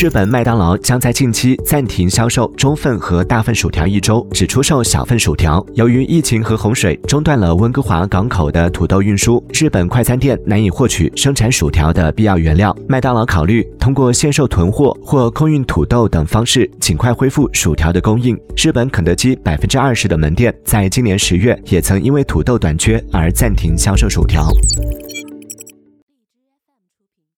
日本麦当劳将在近期暂停销售中份和大份薯条一周只出售小份薯条。由于疫情和洪水中断了温哥华港口的土豆运输日本快餐店难以获取生产薯条的必要原料。麦当劳考虑通过限售囤货或空运土豆等方式尽快恢复薯条的供应。日本肯德基百分之二十的门店在今年十月也曾因为土豆短缺而暂停销售薯条。